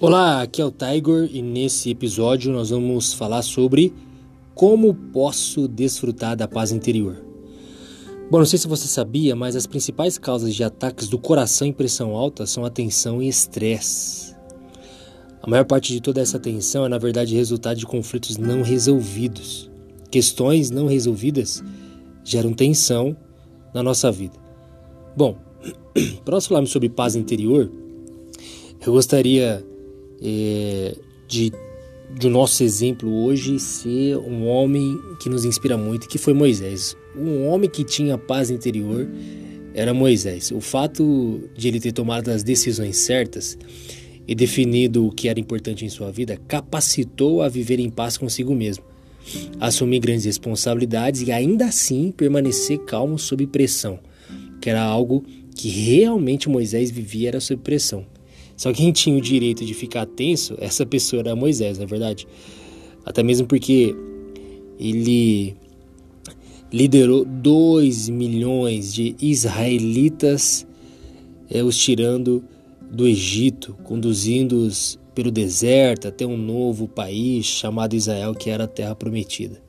Olá, aqui é o Tiger e nesse episódio nós vamos falar sobre como posso desfrutar da paz interior. Bom, não sei se você sabia, mas as principais causas de ataques do coração em pressão alta são a tensão e estresse. A maior parte de toda essa tensão é, na verdade, resultado de conflitos não resolvidos. Questões não resolvidas geram tensão na nossa vida. Bom, para nós falarmos sobre paz interior, eu gostaria é, de, de nosso exemplo hoje ser um homem que nos inspira muito, que foi Moisés. Um homem que tinha paz interior era Moisés. O fato de ele ter tomado as decisões certas e definido o que era importante em sua vida capacitou a viver em paz consigo mesmo, assumir grandes responsabilidades e ainda assim permanecer calmo sob pressão, que era algo que realmente Moisés vivia era sob pressão. Só quem tinha o direito de ficar tenso, essa pessoa era Moisés, na é verdade. Até mesmo porque ele liderou 2 milhões de israelitas, é, os tirando do Egito, conduzindo-os pelo deserto até um novo país chamado Israel, que era a terra prometida.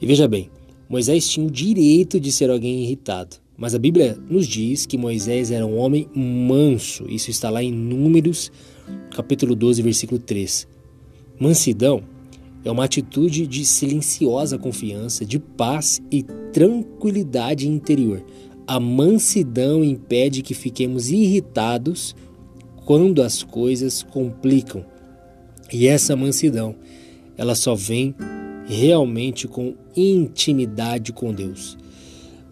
E veja bem, Moisés tinha o direito de ser alguém irritado, mas a Bíblia nos diz que Moisés era um homem manso. Isso está lá em Números, capítulo 12, versículo 3. Mansidão é uma atitude de silenciosa confiança, de paz e tranquilidade interior. A mansidão impede que fiquemos irritados quando as coisas complicam. E essa mansidão, ela só vem realmente com intimidade com Deus.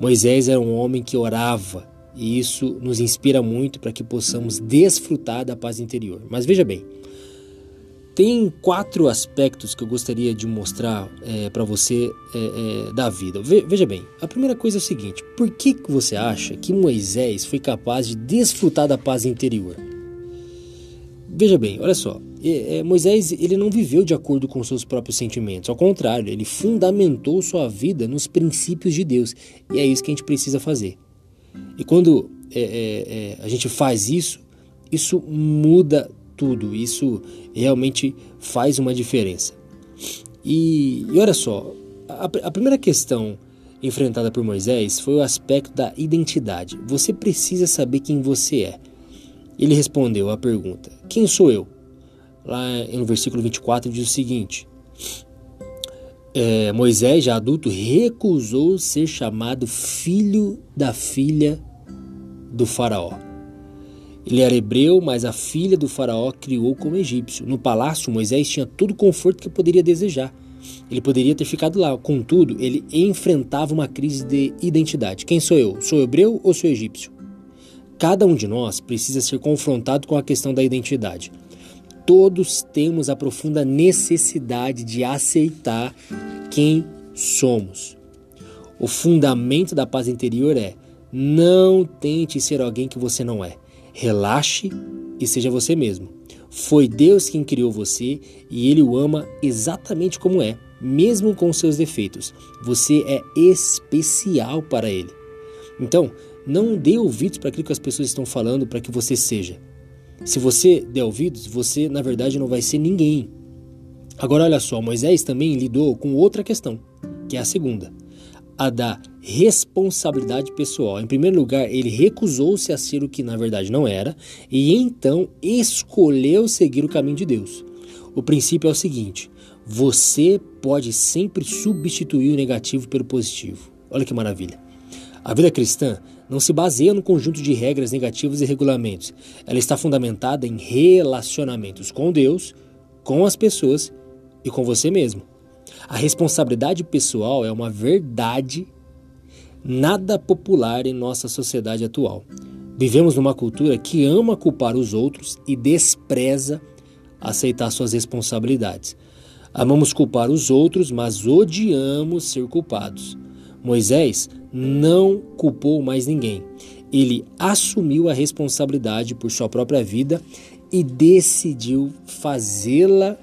Moisés era um homem que orava e isso nos inspira muito para que possamos desfrutar da paz interior. Mas veja bem, tem quatro aspectos que eu gostaria de mostrar é, para você é, é, da vida. Ve, veja bem, a primeira coisa é o seguinte: por que, que você acha que Moisés foi capaz de desfrutar da paz interior? Veja bem, olha só, é, é, Moisés ele não viveu de acordo com seus próprios sentimentos, ao contrário, ele fundamentou sua vida nos princípios de Deus e é isso que a gente precisa fazer. E quando é, é, é a gente faz isso, isso muda tudo, isso realmente faz uma diferença. E, e olha só, a, a primeira questão enfrentada por Moisés foi o aspecto da identidade. Você precisa saber quem você é. Ele respondeu à pergunta: Quem sou eu? Lá no versículo 24 diz o seguinte: é, Moisés, já adulto, recusou ser chamado filho da filha do Faraó. Ele era hebreu, mas a filha do Faraó criou como egípcio. No palácio, Moisés tinha todo o conforto que poderia desejar. Ele poderia ter ficado lá, contudo, ele enfrentava uma crise de identidade. Quem sou eu? Sou hebreu ou sou egípcio? Cada um de nós precisa ser confrontado com a questão da identidade. Todos temos a profunda necessidade de aceitar quem somos. O fundamento da paz interior é: não tente ser alguém que você não é. Relaxe e seja você mesmo. Foi Deus quem criou você e Ele o ama exatamente como é, mesmo com seus defeitos. Você é especial para Ele. Então, não dê ouvidos para aquilo que as pessoas estão falando para que você seja. Se você der ouvidos, você na verdade não vai ser ninguém. Agora olha só, Moisés também lidou com outra questão, que é a segunda, a da responsabilidade pessoal. Em primeiro lugar, ele recusou-se a ser o que na verdade não era e então escolheu seguir o caminho de Deus. O princípio é o seguinte: você pode sempre substituir o negativo pelo positivo. Olha que maravilha. A vida cristã não se baseia no conjunto de regras negativas e regulamentos. Ela está fundamentada em relacionamentos com Deus, com as pessoas e com você mesmo. A responsabilidade pessoal é uma verdade nada popular em nossa sociedade atual. Vivemos numa cultura que ama culpar os outros e despreza aceitar suas responsabilidades. Amamos culpar os outros, mas odiamos ser culpados. Moisés não culpou mais ninguém. Ele assumiu a responsabilidade por sua própria vida e decidiu fazê-la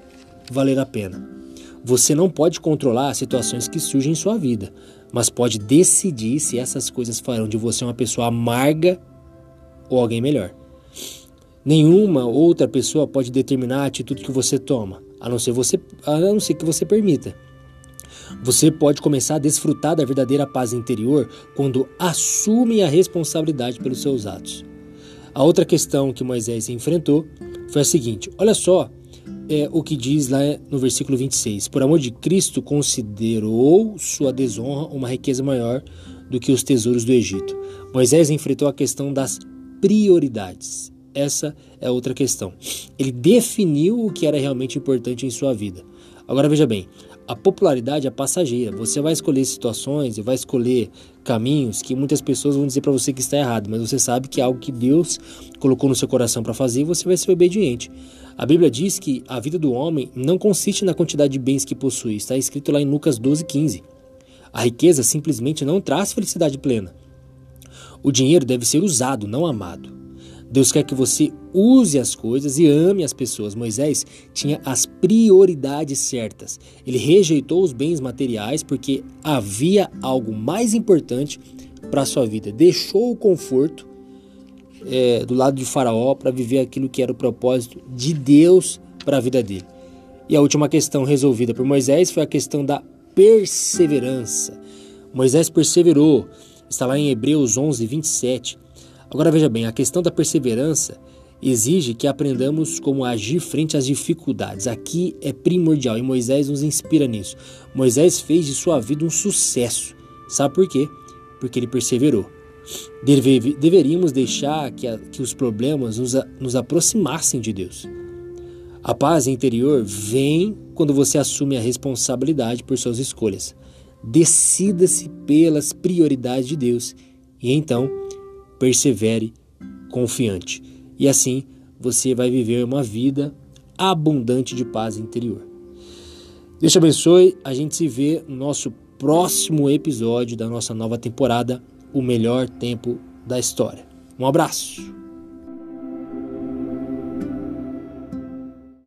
valer a pena. Você não pode controlar as situações que surgem em sua vida, mas pode decidir se essas coisas farão de você uma pessoa amarga ou alguém melhor. Nenhuma outra pessoa pode determinar a atitude que você toma, a não ser, você, a não ser que você permita. Você pode começar a desfrutar da verdadeira paz interior quando assume a responsabilidade pelos seus atos. A outra questão que Moisés enfrentou foi a seguinte: olha só é, o que diz lá no versículo 26. Por amor de Cristo, considerou sua desonra uma riqueza maior do que os tesouros do Egito. Moisés enfrentou a questão das prioridades. Essa é outra questão. Ele definiu o que era realmente importante em sua vida. Agora veja bem, a popularidade é passageira. Você vai escolher situações e vai escolher caminhos que muitas pessoas vão dizer para você que está errado, mas você sabe que é algo que Deus colocou no seu coração para fazer e você vai ser obediente. A Bíblia diz que a vida do homem não consiste na quantidade de bens que possui. Está escrito lá em Lucas 12:15. A riqueza simplesmente não traz felicidade plena. O dinheiro deve ser usado, não amado. Deus quer que você use as coisas e ame as pessoas. Moisés tinha as prioridades certas. Ele rejeitou os bens materiais porque havia algo mais importante para sua vida. Deixou o conforto é, do lado de Faraó para viver aquilo que era o propósito de Deus para a vida dele. E a última questão resolvida por Moisés foi a questão da perseverança. Moisés perseverou. Está lá em Hebreus 11, 27. Agora veja bem, a questão da perseverança exige que aprendamos como agir frente às dificuldades. Aqui é primordial e Moisés nos inspira nisso. Moisés fez de sua vida um sucesso. Sabe por quê? Porque ele perseverou. Deve, deveríamos deixar que, a, que os problemas nos, a, nos aproximassem de Deus. A paz interior vem quando você assume a responsabilidade por suas escolhas. Decida-se pelas prioridades de Deus e então persevere confiante. E assim você vai viver uma vida abundante de paz interior. Deus te abençoe. A gente se vê no nosso próximo episódio da nossa nova temporada, O Melhor Tempo da História. Um abraço.